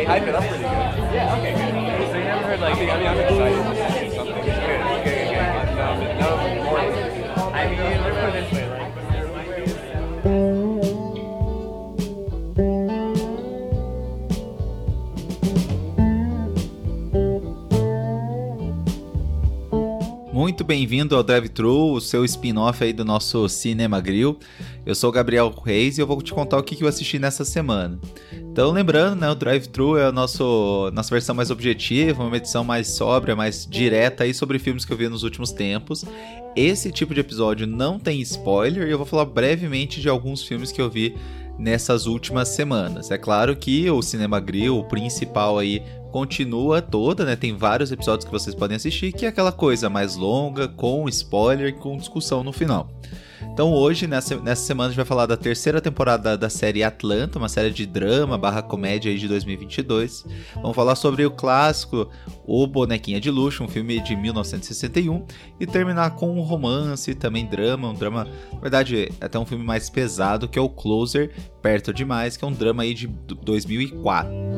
they hype it up pretty good. Yeah. Okay. Good. So you never heard like, I mean, I'm excited to see something. Good, good, good, good. No, no Muito bem-vindo ao Drive Thru, o seu spin-off aí do nosso Cinema Grill. Eu sou o Gabriel Reis e eu vou te contar o que eu assisti nessa semana. Então, lembrando, né, o Drive Thru é a nosso, nossa versão mais objetiva, uma edição mais sóbria, mais direta aí sobre filmes que eu vi nos últimos tempos. Esse tipo de episódio não tem spoiler e eu vou falar brevemente de alguns filmes que eu vi nessas últimas semanas. É claro que o Cinema Grill, o principal aí, continua toda, né? Tem vários episódios que vocês podem assistir, que é aquela coisa mais longa, com spoiler com discussão no final. Então hoje, nessa, nessa semana, a gente vai falar da terceira temporada da série Atlanta, uma série de drama barra comédia de 2022. Vamos falar sobre o clássico O Bonequinha de Luxo, um filme de 1961. E terminar com um romance, também drama, um drama, na verdade, até um filme mais pesado, que é o Closer, Perto Demais, que é um drama aí de 2004.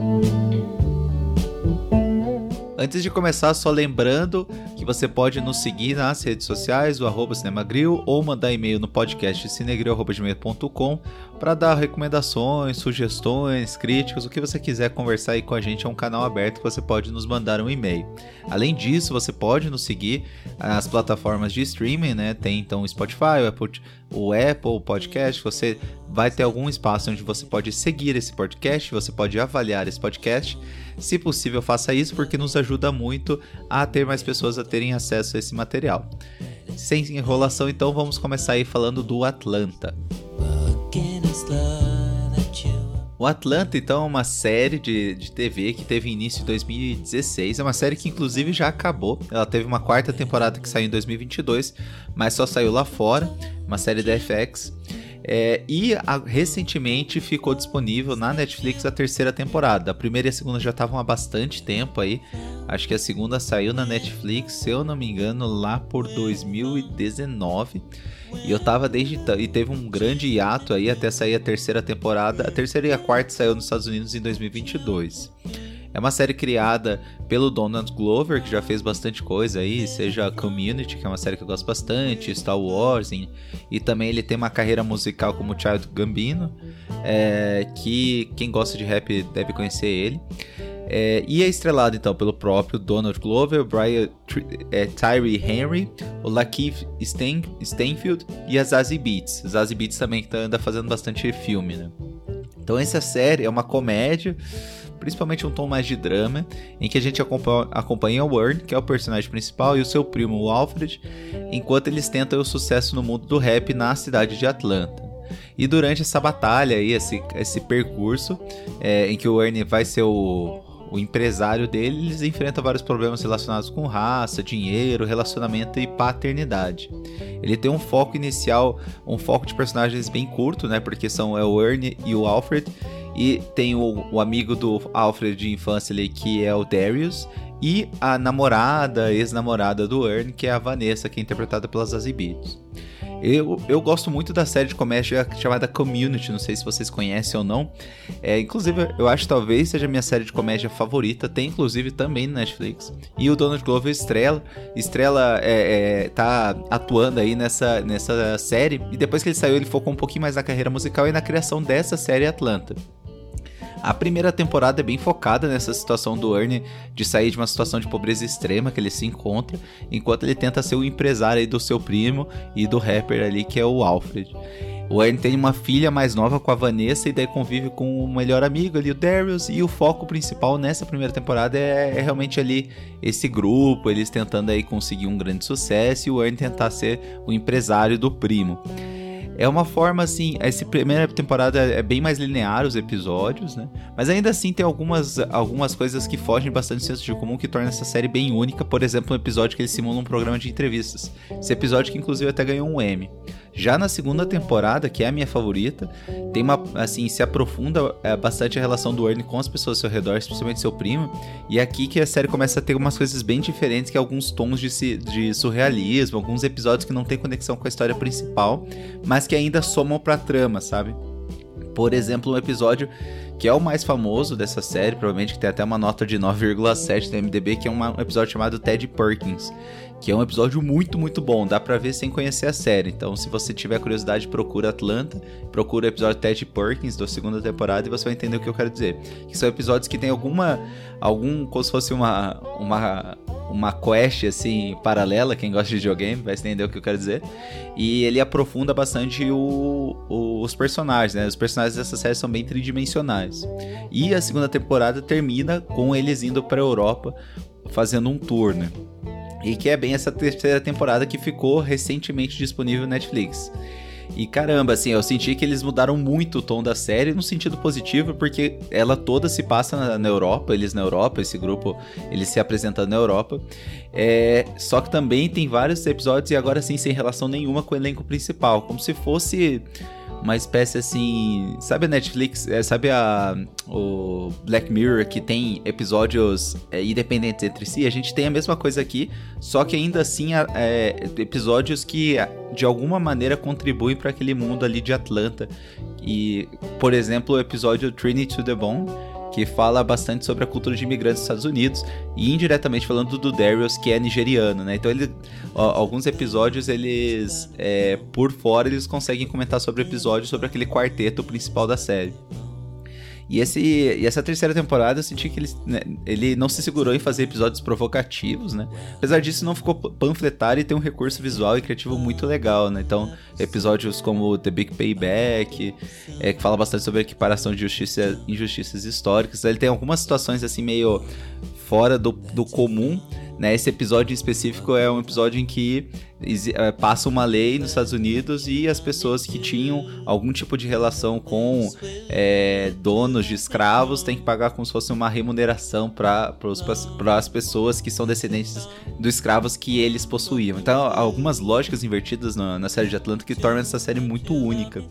Antes de começar, só lembrando que você pode nos seguir nas redes sociais, o arroba Cinemagril, ou mandar e-mail no podcast cinegril.com para dar recomendações, sugestões, críticas, o que você quiser conversar aí com a gente, é um canal aberto que você pode nos mandar um e-mail. Além disso, você pode nos seguir nas plataformas de streaming, né? Tem então o Spotify, o Apple, o Apple Podcast, você vai ter algum espaço onde você pode seguir esse podcast, você pode avaliar esse podcast. Se possível, faça isso porque nos ajuda muito a ter mais pessoas a terem acesso a esse material. Sem enrolação, então vamos começar aí falando do Atlanta. O Atlanta, então, é uma série de, de TV que teve início em 2016. É uma série que, inclusive, já acabou. Ela teve uma quarta temporada que saiu em 2022, mas só saiu lá fora. Uma série da FX. É, e a, recentemente ficou disponível na Netflix a terceira temporada. A primeira e a segunda já estavam há bastante tempo aí. Acho que a segunda saiu na Netflix, se eu não me engano, lá por 2019. E eu tava desde. E teve um grande hiato aí até sair a terceira temporada. A terceira e a quarta saiu nos Estados Unidos em 2022. É uma série criada pelo Donald Glover, que já fez bastante coisa aí, seja Community, que é uma série que eu gosto bastante, Star Wars, e, e também ele tem uma carreira musical como Child Gambino, é, que quem gosta de rap deve conhecer ele. É, e é estrelado então pelo próprio Donald Glover, Brian é, Tyree Henry, o Lakeith Stain, Stainfield e a Zazie Beats. Zazie Beats também tá, anda fazendo bastante filme, né? Então essa série é uma comédia principalmente um tom mais de drama, em que a gente acompanha, o Earn, que é o personagem principal, e o seu primo, o Alfred, enquanto eles tentam o sucesso no mundo do rap na cidade de Atlanta. E durante essa batalha aí, esse, esse percurso, é, em que o Ernie vai ser o, o empresário dele, eles enfrentam vários problemas relacionados com raça, dinheiro, relacionamento e paternidade. Ele tem um foco inicial, um foco de personagens bem curto, né? Porque são é o Ernie e o Alfred, e tem o, o amigo do Alfred de infância ali, que é o Darius. E a namorada, ex-namorada do Earn, que é a Vanessa, que é interpretada pelas Zazie. Eu, eu gosto muito da série de comédia chamada Community, não sei se vocês conhecem ou não. É, inclusive, eu acho que talvez seja a minha série de comédia favorita. Tem inclusive também no Netflix. E o Donald Glover estrela, estrela é, é, tá atuando aí nessa, nessa série. E depois que ele saiu, ele focou um pouquinho mais na carreira musical e na criação dessa série Atlanta. A primeira temporada é bem focada nessa situação do Ernie de sair de uma situação de pobreza extrema que ele se encontra, enquanto ele tenta ser o empresário do seu primo e do rapper ali que é o Alfred. O Ernie tem uma filha mais nova com a Vanessa e daí convive com o melhor amigo ali, o Darius, e o foco principal nessa primeira temporada é, é, realmente ali esse grupo, eles tentando aí conseguir um grande sucesso e o Ernie tentar ser o empresário do primo. É uma forma assim, essa primeira temporada é bem mais linear os episódios, né? Mas ainda assim tem algumas, algumas coisas que fogem bastante do senso de comum que torna essa série bem única. Por exemplo, um episódio que ele simula um programa de entrevistas. Esse episódio que inclusive até ganhou um Emmy. Já na segunda temporada, que é a minha favorita, tem uma assim, se aprofunda é, bastante a relação do Ernie com as pessoas ao seu redor, especialmente seu primo. E é aqui que a série começa a ter umas coisas bem diferentes, que é alguns tons de, de surrealismo, alguns episódios que não tem conexão com a história principal, mas que ainda somam pra trama, sabe? Por exemplo, um episódio que é o mais famoso dessa série, provavelmente que tem até uma nota de 9,7 da MDB, que é um episódio chamado Ted Perkins, que é um episódio muito, muito bom. Dá pra ver sem conhecer a série. Então, se você tiver curiosidade, procura Atlanta, procura o episódio Ted Perkins da segunda temporada e você vai entender o que eu quero dizer. Que são episódios que tem alguma. algum. como se fosse uma. uma uma quest assim paralela, quem gosta de videogame vai entender o que eu quero dizer. E ele aprofunda bastante o, o, os personagens, né? Os personagens dessa série são bem tridimensionais. E a segunda temporada termina com eles indo para Europa fazendo um tour, né? E que é bem essa terceira temporada que ficou recentemente disponível no Netflix. E caramba, assim, eu senti que eles mudaram muito o tom da série no sentido positivo, porque ela toda se passa na, na Europa, eles na Europa, esse grupo, eles se apresentando na Europa. É, só que também tem vários episódios e agora sim sem relação nenhuma com o elenco principal, como se fosse uma espécie assim. Sabe a Netflix? É, sabe a, o Black Mirror que tem episódios é, independentes entre si? A gente tem a mesma coisa aqui, só que ainda assim é, episódios que de alguma maneira contribuem para aquele mundo ali de Atlanta. E, por exemplo, o episódio Trinity to the Bone que fala bastante sobre a cultura de imigrantes dos Estados Unidos e indiretamente falando do Darius, que é nigeriano, né? Então ele, ó, alguns episódios eles, é, por fora, eles conseguem comentar sobre episódios sobre aquele quarteto principal da série. E, esse, e essa terceira temporada eu senti que ele, né, ele não se segurou em fazer episódios provocativos, né? Apesar disso, não ficou panfletário e tem um recurso visual e criativo muito legal, né? Então, episódios como The Big Payback, é, que fala bastante sobre a equiparação de justiça, injustiças históricas. Ele tem algumas situações assim meio fora do, do comum, né? Esse episódio específico é um episódio em que é, passa uma lei nos Estados Unidos e as pessoas que tinham algum tipo de relação com é, donos de escravos têm que pagar como se fosse uma remuneração para as pessoas que são descendentes dos escravos que eles possuíam. Então, algumas lógicas invertidas na, na série de Atlanta que tornam essa série muito única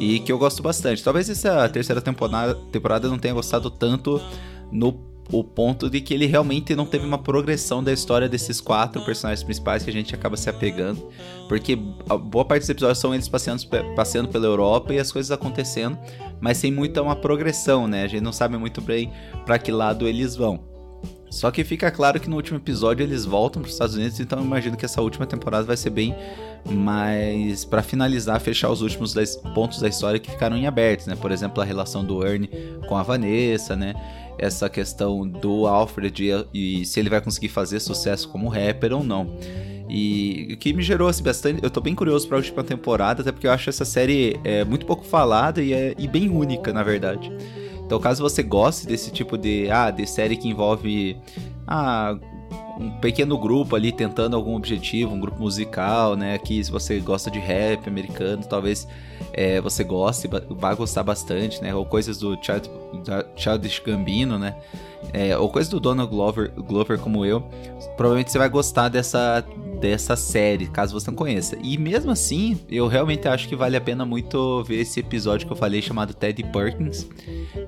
e que eu gosto bastante. Talvez essa terceira temporada, temporada não tenha gostado tanto no o ponto de que ele realmente não teve uma progressão da história desses quatro personagens principais que a gente acaba se apegando. Porque a boa parte dos episódios são eles passeando, passeando pela Europa e as coisas acontecendo, mas sem muita uma progressão, né? A gente não sabe muito bem para que lado eles vão. Só que fica claro que no último episódio eles voltam para os Estados Unidos, então eu imagino que essa última temporada vai ser bem mais para finalizar, fechar os últimos pontos da história que ficaram em abertos, né? Por exemplo, a relação do Ernie com a Vanessa, né? Essa questão do Alfred e, e se ele vai conseguir fazer sucesso como rapper ou não. E o que me gerou assim, bastante. Eu tô bem curioso pra última temporada, até porque eu acho essa série é, muito pouco falada e, é, e bem única, na verdade. Então, caso você goste desse tipo de, ah, de série que envolve ah, um pequeno grupo ali tentando algum objetivo, um grupo musical, né? Aqui, se você gosta de rap americano, talvez é, você goste, vá gostar bastante, né? Ou coisas do Child, Childish Gambino, né? É, ou coisas do Donald Glover, Glover como eu, provavelmente você vai gostar dessa, dessa série, caso você não conheça. E mesmo assim, eu realmente acho que vale a pena muito ver esse episódio que eu falei chamado Teddy Perkins,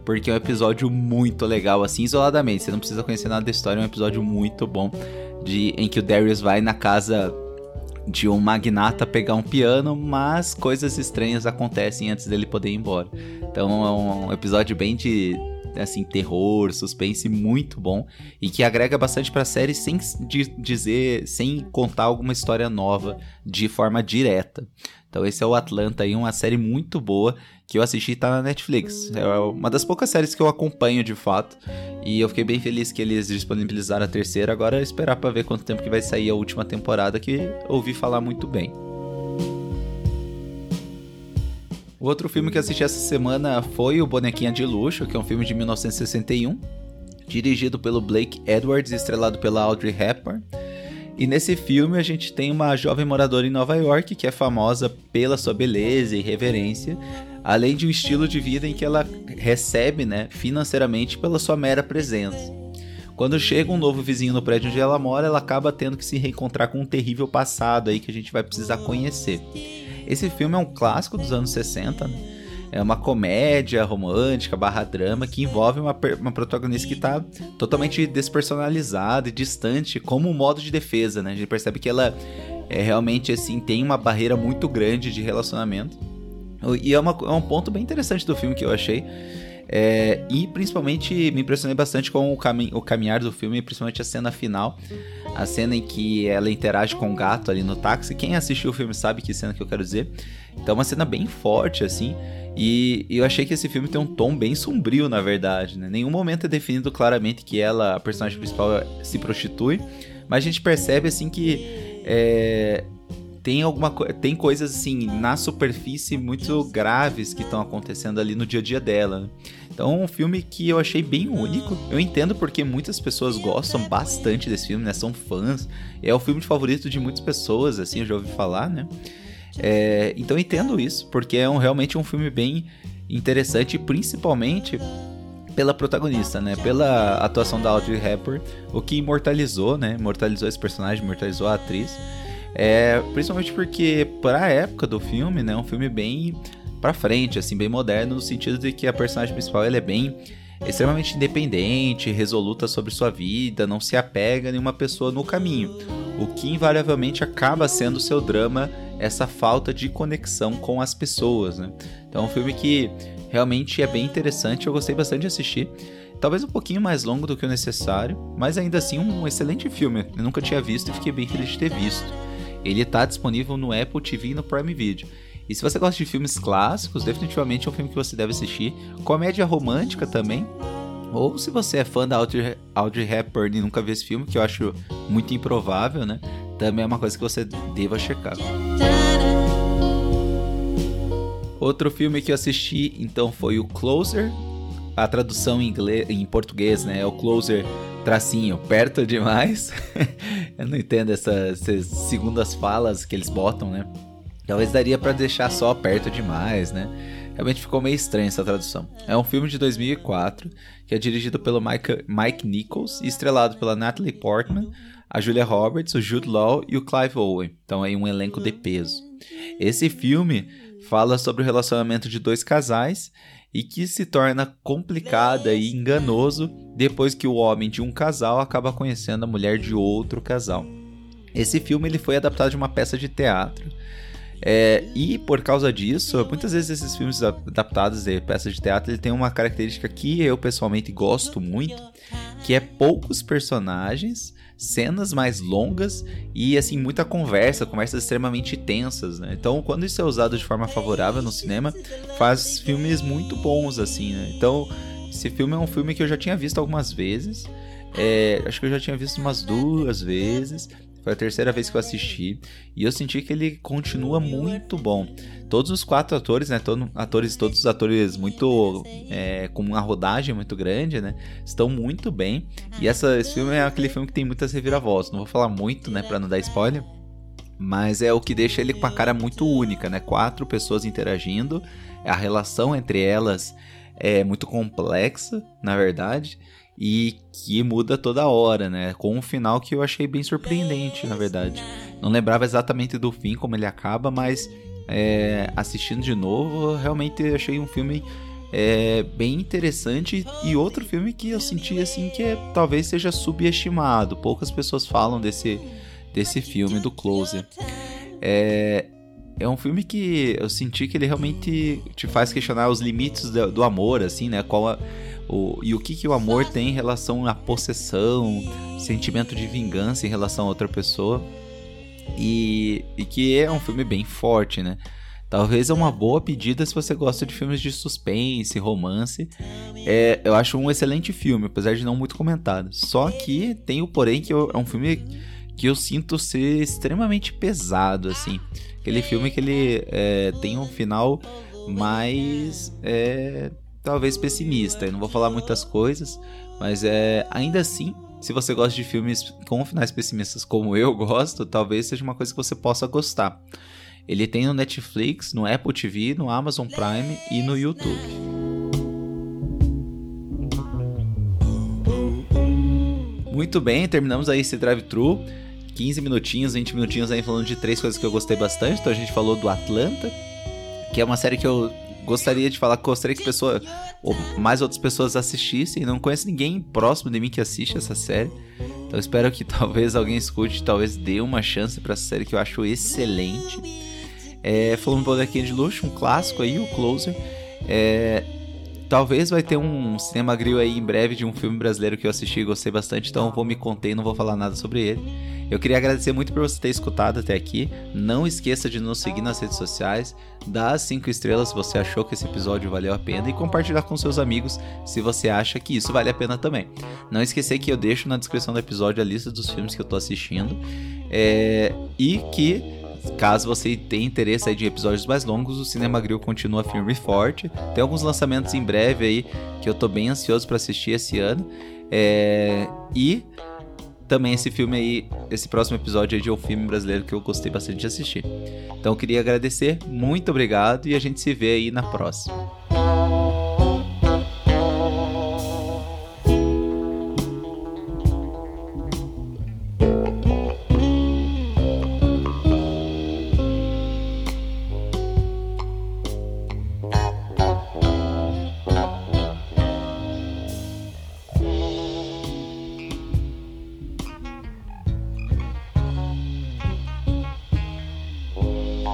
porque é um episódio muito legal, assim, isoladamente. Você não precisa conhecer nada da história, é um episódio muito bom de em que o Darius vai na casa de um magnata pegar um piano, mas coisas estranhas acontecem antes dele poder ir embora. Então é um episódio bem de assim terror, suspense muito bom e que agrega bastante para a série sem dizer, sem contar alguma história nova de forma direta. Então esse é o Atlanta aí, uma série muito boa que eu assisti e tá na Netflix. É uma das poucas séries que eu acompanho de fato. E eu fiquei bem feliz que eles disponibilizaram a terceira. Agora esperar para ver quanto tempo que vai sair a última temporada, que ouvi falar muito bem. O outro filme que assisti essa semana foi o Bonequinha de Luxo, que é um filme de 1961, dirigido pelo Blake Edwards e estrelado pela Audrey Hepburn. E nesse filme a gente tem uma jovem moradora em Nova York que é famosa pela sua beleza e reverência, além de um estilo de vida em que ela recebe, né, financeiramente pela sua mera presença. Quando chega um novo vizinho no prédio onde ela mora, ela acaba tendo que se reencontrar com um terrível passado aí que a gente vai precisar conhecer. Esse filme é um clássico dos anos 60, né? É uma comédia romântica barra drama que envolve uma, uma protagonista que está totalmente despersonalizada e distante como um modo de defesa, né? A gente percebe que ela é realmente assim tem uma barreira muito grande de relacionamento E é, uma, é um ponto bem interessante do filme que eu achei. É, e principalmente me impressionei bastante com o, cami o caminhar do filme, principalmente a cena final. A cena em que ela interage com o gato ali no táxi. Quem assistiu o filme sabe que cena que eu quero dizer. Então, é uma cena bem forte, assim. E, e eu achei que esse filme tem um tom bem sombrio, na verdade. Né? Nenhum momento é definido claramente que ela, a personagem principal, se prostitui. Mas a gente percebe, assim, que é, tem alguma tem coisas assim na superfície muito graves que estão acontecendo ali no dia a dia dela. Então, um filme que eu achei bem único. Eu entendo porque muitas pessoas gostam bastante desse filme, né? São fãs. É o filme favorito de muitas pessoas, assim, eu já ouvi falar, né? É, então, entendo isso, porque é um, realmente um filme bem interessante, principalmente pela protagonista, né? Pela atuação da Audrey Hepburn, o que imortalizou, né? Imortalizou esse personagem, imortalizou a atriz. É, principalmente porque, para a época do filme, né, é um filme bem para frente, assim, bem moderno, no sentido de que a personagem principal ela é bem extremamente independente, resoluta sobre sua vida, não se apega a nenhuma pessoa no caminho, o que invariavelmente acaba sendo seu drama essa falta de conexão com as pessoas, né? Então é um filme que realmente é bem interessante, eu gostei bastante de assistir. Talvez um pouquinho mais longo do que o necessário, mas ainda assim um excelente filme. Eu nunca tinha visto e fiquei bem feliz de ter visto. Ele está disponível no Apple TV e no Prime Video. E se você gosta de filmes clássicos, definitivamente é um filme que você deve assistir. Comédia romântica também. Ou se você é fã da Audrey, Audrey Hepburn e nunca viu esse filme, que eu acho muito improvável, né? Também é uma coisa que você deva checar. Outro filme que eu assisti, então, foi o Closer. A tradução em, inglês, em português, né? É o Closer tracinho perto demais. eu não entendo essas, essas, segundas falas que eles botam, né? Talvez daria para deixar só perto demais, né? Realmente ficou meio estranha essa tradução. É um filme de 2004 que é dirigido pelo Mike, Mike Nichols e estrelado pela Natalie Portman, a Julia Roberts, o Jude Law e o Clive Owen. Então é um elenco de peso. Esse filme fala sobre o relacionamento de dois casais e que se torna complicada e enganoso depois que o homem de um casal acaba conhecendo a mulher de outro casal. Esse filme ele foi adaptado de uma peça de teatro. É, e por causa disso, muitas vezes esses filmes adaptados de peças de teatro ele tem uma característica que eu pessoalmente gosto muito, que é poucos personagens cenas mais longas e assim muita conversa, conversas extremamente tensas, né? Então, quando isso é usado de forma favorável no cinema, faz filmes muito bons assim, né? Então, esse filme é um filme que eu já tinha visto algumas vezes. É, acho que eu já tinha visto umas duas vezes. Foi a terceira vez que eu assisti e eu senti que ele continua muito bom. Todos os quatro atores, né, todo, atores, todos os atores muito é, com uma rodagem muito grande, né, estão muito bem. E essa, esse filme é aquele filme que tem muitas reviravoltas. Não vou falar muito, né, para não dar spoiler. Mas é o que deixa ele com uma cara muito única, né? Quatro pessoas interagindo, a relação entre elas é muito complexa, na verdade e que muda toda hora, né? Com um final que eu achei bem surpreendente, na verdade. Não lembrava exatamente do fim, como ele acaba, mas é, assistindo de novo, realmente achei um filme é, bem interessante e outro filme que eu senti assim que é, talvez seja subestimado. Poucas pessoas falam desse, desse filme do Closer. É, é um filme que eu senti que ele realmente te faz questionar os limites do, do amor, assim, né? Qual a, o, e o que, que o amor tem em relação à possessão, sentimento de vingança em relação a outra pessoa. E, e que é um filme bem forte, né? Talvez é uma boa pedida se você gosta de filmes de suspense, romance. É, eu acho um excelente filme, apesar de não muito comentado. Só que tem o porém que eu, é um filme que eu sinto ser extremamente pesado, assim. Aquele filme que ele é, tem um final mais é, talvez pessimista. Eu não vou falar muitas coisas, mas é ainda assim, se você gosta de filmes com finais pessimistas como eu gosto, talvez seja uma coisa que você possa gostar. Ele tem no Netflix, no Apple TV, no Amazon Prime e no YouTube. Muito bem, terminamos aí esse drive-thru. 15 minutinhos, 20 minutinhos aí falando de três coisas que eu gostei bastante. Então a gente falou do Atlanta, que é uma série que eu gostaria de falar, gostaria que pessoa, ou mais outras pessoas assistissem. Não conheço ninguém próximo de mim que assiste essa série. Então espero que talvez alguém escute, talvez dê uma chance para essa série que eu acho excelente. É, falando um bonequinho de luxo, um clássico aí, o Closer. É, talvez vai ter um cinema grill aí em breve de um filme brasileiro que eu assisti e gostei bastante, então vou me conter e não vou falar nada sobre ele. Eu queria agradecer muito por você ter escutado até aqui. Não esqueça de nos seguir nas redes sociais, dar as 5 estrelas se você achou que esse episódio valeu a pena e compartilhar com seus amigos se você acha que isso vale a pena também. Não esquecer que eu deixo na descrição do episódio a lista dos filmes que eu tô assistindo é... e que Caso você tenha interesse aí de episódios mais longos, o Cinema Grill continua firme e forte. Tem alguns lançamentos em breve aí que eu tô bem ansioso para assistir esse ano. É... E também esse filme aí, esse próximo episódio aí de um filme brasileiro que eu gostei bastante de assistir. Então eu queria agradecer, muito obrigado e a gente se vê aí na próxima.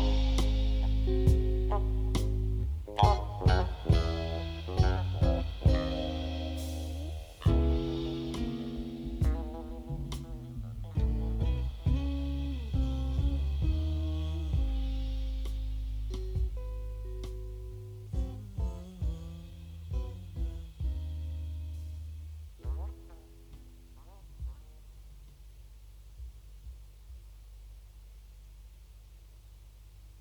Paul.